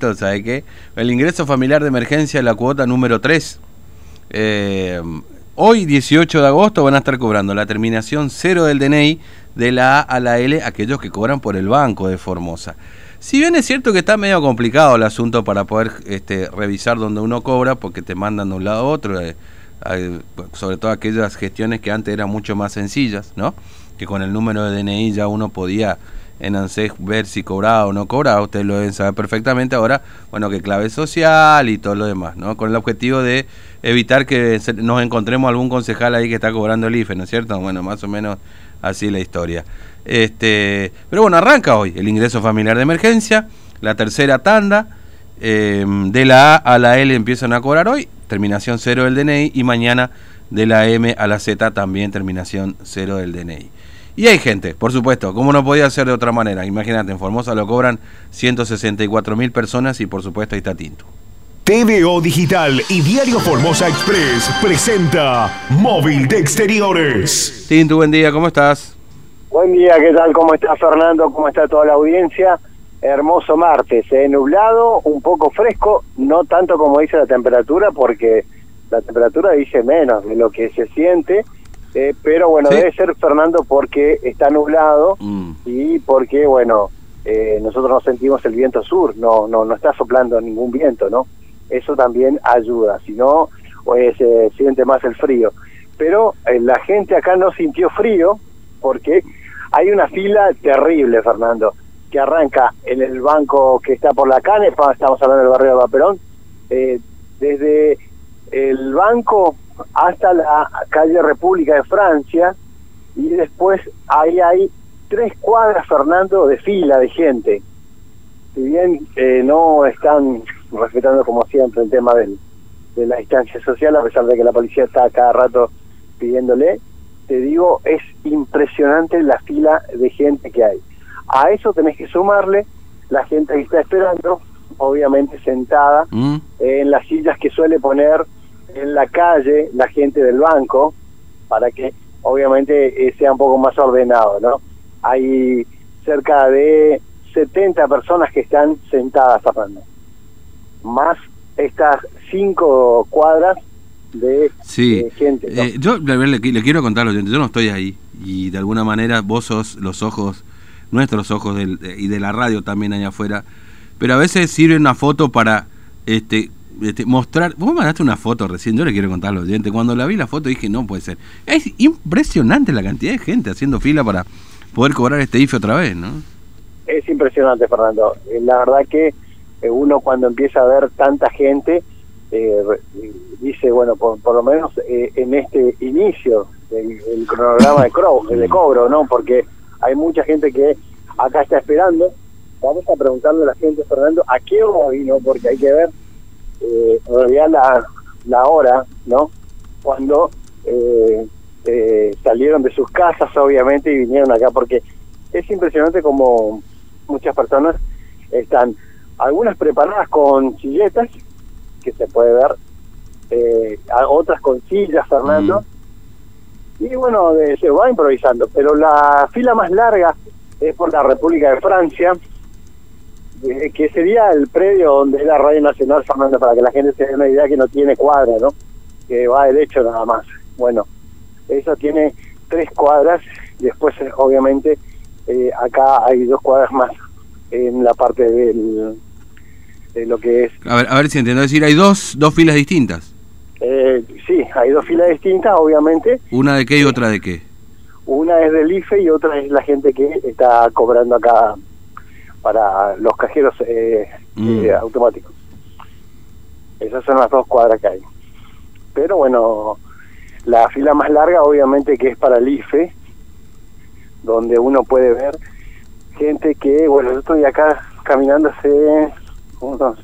¿Sabe qué? El ingreso familiar de emergencia, la cuota número 3. Eh, hoy, 18 de agosto, van a estar cobrando la terminación cero del DNI de la A a la L, aquellos que cobran por el banco de Formosa. Si bien es cierto que está medio complicado el asunto para poder este, revisar donde uno cobra, porque te mandan de un lado a otro, eh, sobre todo aquellas gestiones que antes eran mucho más sencillas, ¿no? Que con el número de DNI ya uno podía en ANSES ver si cobraba o no cobraba, ustedes lo deben saber perfectamente. Ahora, bueno, que clave social y todo lo demás, ¿no? Con el objetivo de evitar que nos encontremos algún concejal ahí que está cobrando el IFE, ¿no es cierto? Bueno, más o menos así la historia. Este, pero bueno, arranca hoy el ingreso familiar de emergencia, la tercera tanda. Em, de la A a la L empiezan a cobrar hoy, terminación cero del DNI, y mañana de la M a la Z también terminación cero del DNI. Y hay gente, por supuesto, como no podía ser de otra manera. Imagínate, en Formosa lo cobran 164 mil personas y por supuesto ahí está Tinto. TVO Digital y Diario Formosa Express presenta Móvil de Exteriores. Tinto, buen día, ¿cómo estás? Buen día, ¿qué tal? ¿Cómo está Fernando? ¿Cómo está toda la audiencia? Hermoso martes, ¿eh? nublado, un poco fresco, no tanto como dice la temperatura, porque la temperatura dice menos de lo que se siente eh, pero bueno, debe ser Fernando porque está nublado mm. y porque, bueno, eh, nosotros no sentimos el viento sur, no, no, no está soplando ningún viento, ¿no? Eso también ayuda, si no, pues, se siente más el frío. Pero eh, la gente acá no sintió frío porque hay una fila terrible, Fernando, que arranca en el banco que está por la Cane, estamos hablando del barrio de Vaperón, desde el banco hasta la calle República de Francia y después ahí hay tres cuadras, Fernando, de fila de gente. Si bien eh, no están respetando como siempre el tema del, de la distancia social, a pesar de que la policía está cada rato pidiéndole, te digo, es impresionante la fila de gente que hay. A eso tenés que sumarle la gente que está esperando, obviamente sentada mm. en las sillas que suele poner en la calle la gente del banco para que obviamente eh, sea un poco más ordenado, ¿no? Hay cerca de 70 personas que están sentadas hablando, más estas cinco cuadras de, gente. Eh, yo le, quiero contar lo yo no estoy ahí y de alguna manera vos sos los ojos, nuestros ojos del, y de la radio también allá afuera, pero a veces sirve una foto para este este, mostrar. Vos mandaste una foto recién, yo le quiero contar a los oyentes. Cuando la vi la foto dije, no puede ser. Es impresionante la cantidad de gente haciendo fila para poder cobrar este IFE otra vez, ¿no? Es impresionante, Fernando. Eh, la verdad que eh, uno cuando empieza a ver tanta gente, eh, dice, bueno, por, lo menos en este inicio del cronograma de, de cobro, ¿no? Porque hay mucha gente que acá está esperando. Vamos a preguntarle a la gente, Fernando, ¿a qué hora vino? Porque hay que ver eh, en realidad la, la hora, ¿no? Cuando eh, eh, salieron de sus casas, obviamente, y vinieron acá, porque es impresionante como muchas personas están, algunas preparadas con silletas, que se puede ver, eh, otras con sillas, Fernando, mm. y bueno, se va improvisando, pero la fila más larga es por la República de Francia, que sería el predio donde es la Radio Nacional, Fernando, para que la gente se dé una idea que no tiene cuadra, ¿no? Que va derecho nada más. Bueno, eso tiene tres cuadras, después eh, obviamente eh, acá hay dos cuadras más en la parte del, de lo que es... A ver, a ver si entiendo, decir, hay dos, dos filas distintas. Eh, sí, hay dos filas distintas, obviamente. ¿Una de qué y otra de qué? Una es del IFE y otra es la gente que está cobrando acá para los cajeros eh, mm. eh, automáticos. Esas son las dos cuadras que hay. Pero bueno, la fila más larga obviamente que es para el IFE, donde uno puede ver gente que, bueno, yo estoy acá caminando hace unos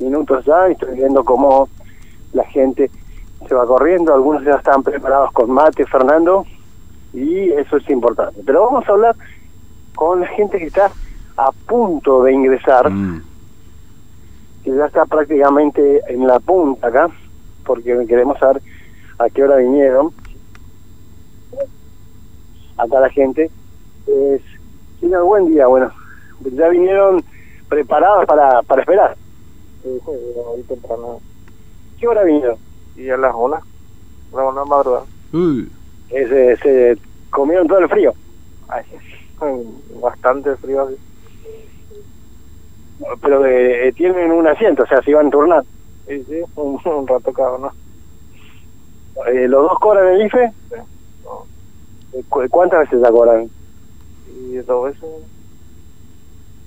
minutos ya y estoy viendo cómo la gente se va corriendo, algunos ya están preparados con mate, Fernando, y eso es importante. Pero vamos a hablar con la gente que está a punto de ingresar, mm. que ya está prácticamente en la punta acá, porque queremos saber a qué hora vinieron. Acá la gente es, buen día, bueno, ya vinieron preparados para, para esperar. Sí, sí, hoy temprano. ¿Qué hora vino? Y a las una, a las una madrugada. Uy, Ese, se comieron todo el frío. Ay, bastante frío así. Pero eh, tienen un asiento, o sea, se iban turnando. Sí, sí, un, un rato cada uno. Eh, ¿Los dos cobran el IFE? Sí. No. Eh, cu- ¿Cuántas veces la cobran? Y dos veces, O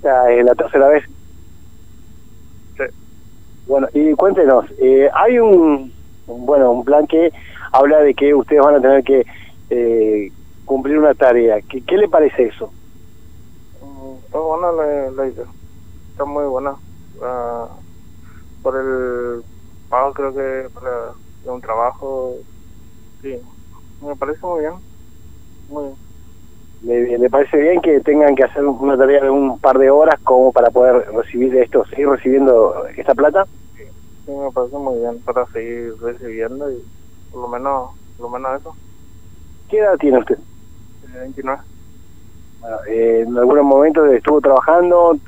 sea, es la tercera vez. sí. Bueno, y cuéntenos, eh, hay un, bueno, un plan que habla de que ustedes van a tener que eh, cumplir una tarea. ¿Qué, qué le parece eso? Está buena la, la idea. Está muy buena. Ah, por el pago creo que para de un trabajo, sí, me parece muy bien. Muy bien. ¿Le, le parece bien que tengan que hacer una tarea de un par de horas como para poder recibir esto, seguir recibiendo esta plata? Sí, me parece muy bien para seguir recibiendo y por lo menos, por lo menos eso. ¿Qué edad tiene usted? Eh, 29. Bueno, eh, en algún momento estuvo trabajando,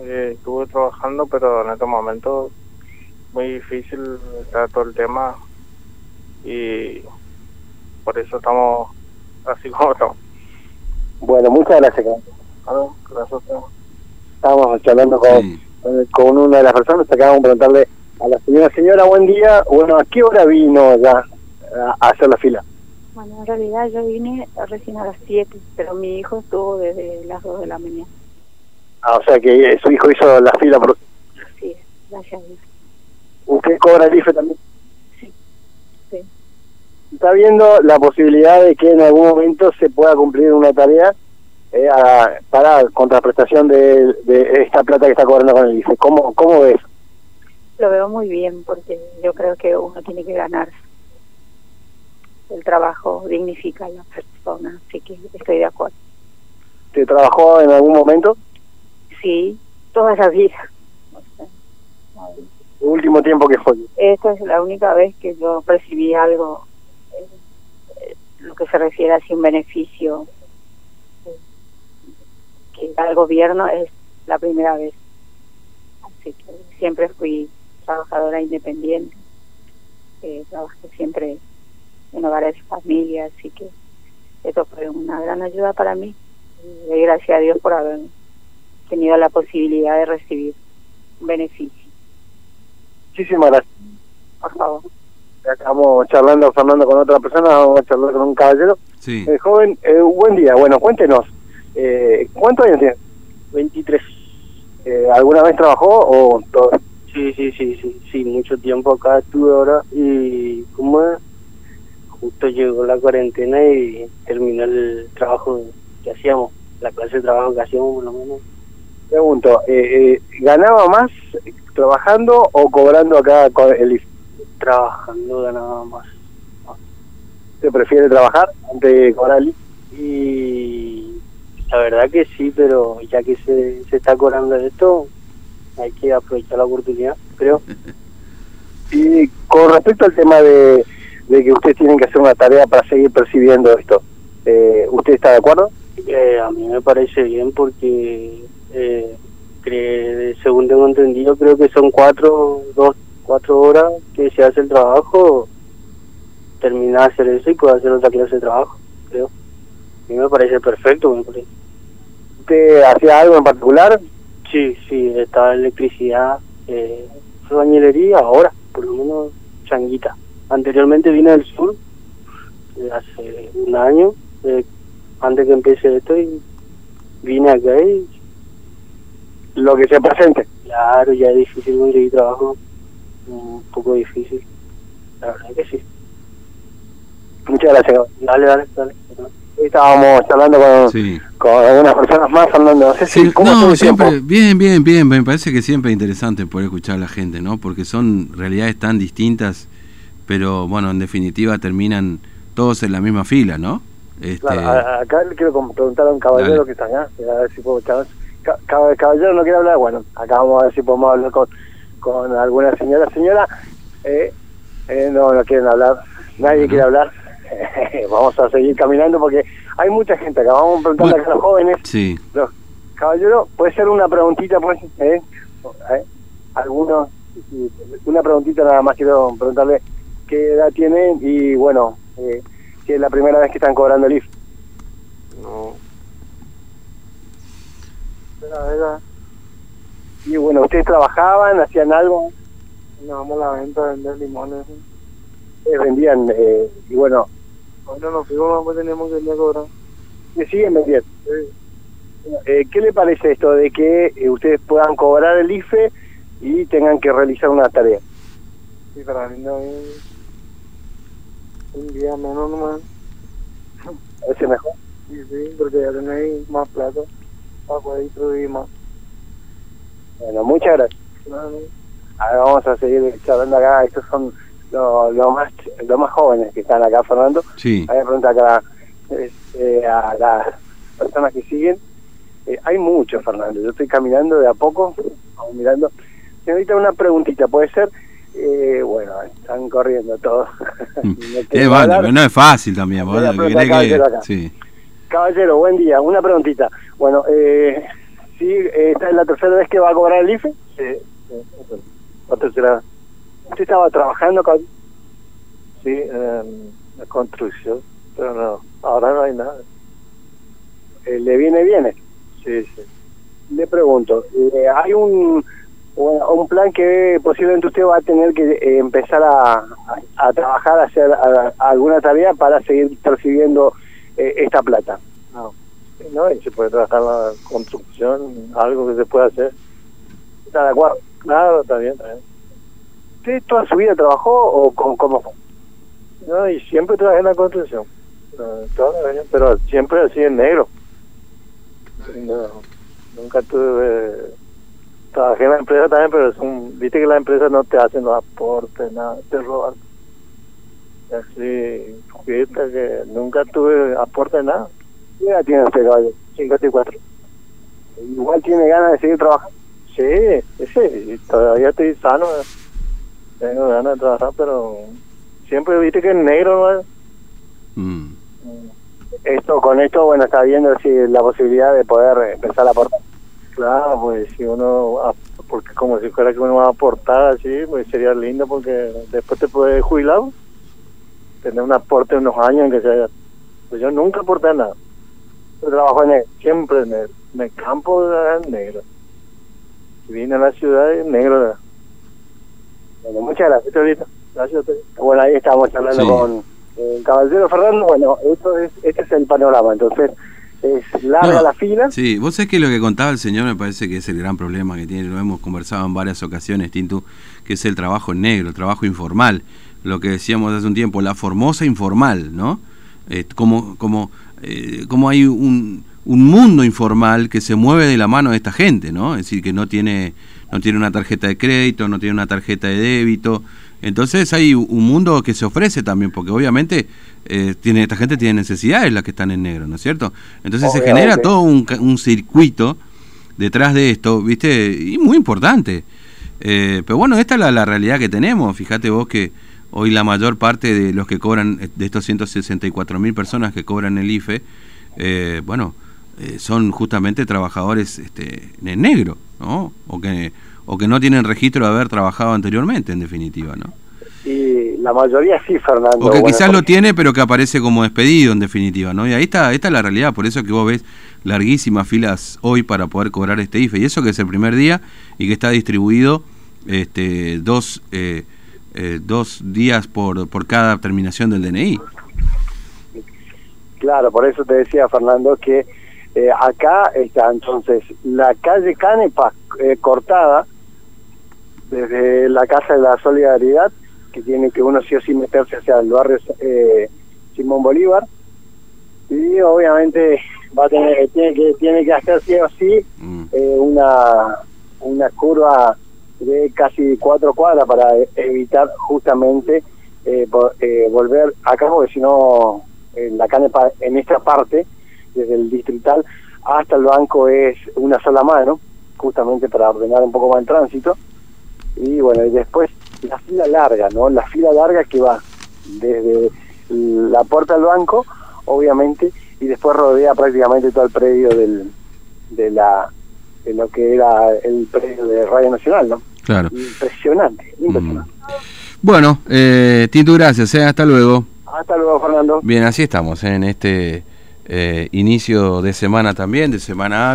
eh, estuve trabajando, pero en estos momentos muy difícil está todo el tema y por eso estamos así como estamos. bueno, muchas gracias. Carlos. Claro, gracias a ustedes. Estábamos charlando con, sí. con- una de las personas, acabamos de preguntarle a la señora, señora, buen día, bueno, ¿a qué hora vino ya a, a hacer la fila? Bueno, en realidad yo vine recién a las 7, pero mi hijo estuvo desde las 2 de la mañana. Ah, o sea que su hijo hizo la fila por... Es, gracias a Dios. ¿Usted cobra el IFE también? Sí, sí. ¿Está viendo la posibilidad de que en algún momento se pueda cumplir una tarea eh, a- para contraprestación de, de esta plata que está cobrando con el IFE? ¿Cómo, cómo ves? Lo veo muy bien porque yo creo que uno tiene que ganar. El trabajo dignifica a la persona, así que estoy de acuerdo. ¿Te trabajó en algún momento? Sí, toda la vida. No, ¿El último tiempo que fue? Esta es la única vez que yo recibí algo, eh, lo que se refiere a un beneficio que da el gobierno es la primera vez. Así que siempre fui trabajadora independiente, eh, trabajé siempre en hogares de familia, así que eso fue una gran ayuda para mí. Y gracias a Dios por haber tenido la posibilidad de recibir un beneficio. Muchísimas gracias. Por favor. Estamos charlando, Fernando, con otra persona, vamos a charlar con un caballero. Sí. Eh, joven, eh, buen día. Bueno, cuéntenos, eh, ¿cuántos años tiene? 23. Eh, ¿Alguna vez trabajó o todo? Sí, sí, sí, sí, sí, mucho tiempo acá estuve ahora y como es, justo llegó la cuarentena y terminó el trabajo que hacíamos, la clase de trabajo que hacíamos por lo menos. Pregunto, eh, eh, ¿ganaba más trabajando o cobrando acá con el? Trabajando ganaba más. ¿Usted prefiere trabajar antes de cobrar el? Y la verdad que sí, pero ya que se, se está cobrando esto, hay que aprovechar la oportunidad, creo. Y con respecto al tema de, de que ustedes tienen que hacer una tarea para seguir percibiendo esto, eh, ¿usted está de acuerdo? Eh, a mí me parece bien porque, eh, cre- según tengo entendido, creo que son cuatro, dos, cuatro horas que se hace el trabajo, termina de hacer eso y puede hacer otra clase de trabajo, creo. A mí me parece perfecto, me parece. ¿Usted hacía algo en particular? Sí, sí, está electricidad, eh, bañilería, ahora, por lo menos changuita. Anteriormente vine del sur, eh, hace un año, eh, antes que empiece esto, y vine acá y Lo que se presente. claro, ya es difícil conseguir trabajo, un poco difícil. La verdad que sí. Muchas gracias. Dale, dale, dale. Hoy estábamos charlando con, Sí. con algunas personas más, Fernando. No sé si, Sí, ¿cómo no, tiempo? siempre, bien, bien, bien. Me parece que siempre es interesante poder escuchar a la gente, ¿no? Porque son realidades tan distintas, pero bueno, en definitiva terminan todos en la misma fila, ¿no? Este, Claro, acá le quiero preguntar a un caballero Dale. que está acá, a ver si puedo charlar. Ca- ca- caballero no quiere hablar, bueno, acá vamos a ver si podemos hablar con, con alguna señora. Señora, eh, eh, no, no quieren hablar, nadie Bueno. quiere hablar. vamos a seguir caminando porque hay mucha gente acá, vamos a preguntarle Bueno. acá a los jóvenes. sí, Los- caballero, puede ser una preguntita, pues, ¿eh? ¿Eh? algunos, una preguntita nada más quiero preguntarle qué edad tienen y bueno, eh, si es la primera vez que están cobrando el IF. No. Era, era, Y bueno, ¿ustedes trabajaban, hacían algo? nos vamos a la venta a vender limones. Eh, vendían, eh, y bueno, Cuando nos fuimos, pues teníamos que ir a cobrar. ¿me siguen vendiendo? Eh, ¿Qué le parece esto de que eh, ustedes puedan cobrar el IFE y tengan que realizar una tarea? Y para mí no hay un día menos nomás. ¿Parece mejor? Y sí, porque ya tenéis más plata Bueno, muchas gracias. Ahora vamos a seguir charlando acá. Estos son los lo más los más jóvenes que están acá, Fernando. Sí. Hay pregunta acá este, a las personas que siguen. Eh, hay muchos, Fernando. Yo estoy caminando de a poco, vamos mirando. Señorita, una preguntita, ¿puede ser? Eh, bueno, están corriendo todos. Eh, bueno, hablar. pero no es fácil también. vos, Voy a ¿qué preguntar querés acá, que- acá. sí. Caballero, buen día. Una preguntita. Bueno, eh, ¿sí, eh, esta es la tercera vez que va a cobrar el IFE? Sí, sí, sí. La tercera. ¿Usted estaba trabajando, caballero? Sí, en la construcción, pero no, ahora no hay nada. Eh, ¿Le viene bien? esto? Sí, sí. Le pregunto, eh, ¿hay un, un un plan que posiblemente usted va a tener que eh, empezar a, a, a trabajar, a hacer a- alguna tarea para seguir percibiendo eh, esta plata? No. No, y se puede trabajar la construcción, algo que se pueda hacer. ¿Está de acuerdo? Claro, está bien, está bien. ¿Usted toda su vida trabajó o con, cómo fue? No, y siempre trabajé en la construcción. Toda la pero siempre así en negro. No, nunca tuve. Trabajé en la empresa también, pero es un, viste que la empresa no te hacen los aportes, nada, te roban. Así, que nunca tuve aporte nada. ¿Qué edad tiene usted, caballero? 54. Igual tiene ganas de seguir trabajando. Sí, sí, todavía estoy sano. eh. Tengo ganas de trabajar, pero siempre viste que en negro, ¿no? Mm. Esto, con esto, bueno, está viendo si la posibilidad de poder empezar a aportar. Claro, pues si uno, porque como si fuera que uno va a aportar así, pues sería lindo porque después te puedes jubilar, tener un aporte unos años en que sea. Pues yo nunca aporté nada, Usted trabajó en negro. siempre en negro. En el campo negro. Vine a la ciudad en negro. Bueno, muchas gracias. Gracias. Bueno, ahí estamos hablando Sí. con el caballero Fernando. Bueno, esto es, este es el panorama. Entonces, es larga No, la fila. Sí, vos sabés que lo que contaba el señor me parece que es el gran problema que tiene, lo hemos conversado en varias ocasiones, Tintu, que es el trabajo en negro, el trabajo informal, lo que decíamos hace un tiempo, la formosa informal, ¿no? Eh, como, como, eh, como hay un, un mundo informal que se mueve de la mano de esta gente, ¿no? Es decir, que no tiene, no tiene una tarjeta de crédito, no tiene una tarjeta de débito. Entonces hay un mundo que se ofrece también, porque obviamente eh, tiene, esta gente tiene necesidades las que están en negro, ¿no es cierto? Entonces se genera todo un, un circuito detrás de esto, ¿viste? Y muy importante. Eh, pero bueno, esta es la, la realidad que tenemos. Fíjate vos que hoy la mayor parte de los que cobran, eh, de estos 164 mil personas que cobran el IFE, eh, bueno, eh, son justamente trabajadores este, en negro, ¿no? O que, o que no tienen registro de haber trabajado anteriormente, en definitiva, ¿no? Y la mayoría sí, Fernando. O que Bueno, quizás lo tiene, pero que aparece como despedido, en definitiva, ¿no? Y ahí está, esta es la realidad, por eso que vos ves larguísimas filas hoy para poder cobrar este IFE. Y eso que es el primer día y que está distribuido este, dos, eh, eh, dos días por, por cada terminación del DNI. Claro, por eso te decía, Fernando, que eh, acá está entonces la calle Canepa eh, cortada desde la Casa de la Solidaridad, que tiene que uno sí o sí meterse hacia el barrio eh, Simón Bolívar, y obviamente va a tener, tiene que tiene que hacer sí o sí Mm. eh, una, una curva de casi cuatro cuadras para evitar justamente eh, eh, volver acá, porque si no, en la canepa, en esta parte, desde el distrital hasta el banco es una sola mano, justamente para ordenar un poco más el tránsito. Y bueno, y después la fila larga, ¿no? La fila larga que va desde la puerta del banco, obviamente, y después rodea prácticamente todo el predio del, de la de lo que era el predio de Radio Nacional, ¿no? Claro. Impresionante, impresionante. Bueno, eh, Tintu, gracias, eh, hasta luego. Hasta luego, Fernando. Bien, así estamos en este eh, inicio de semana también, de semana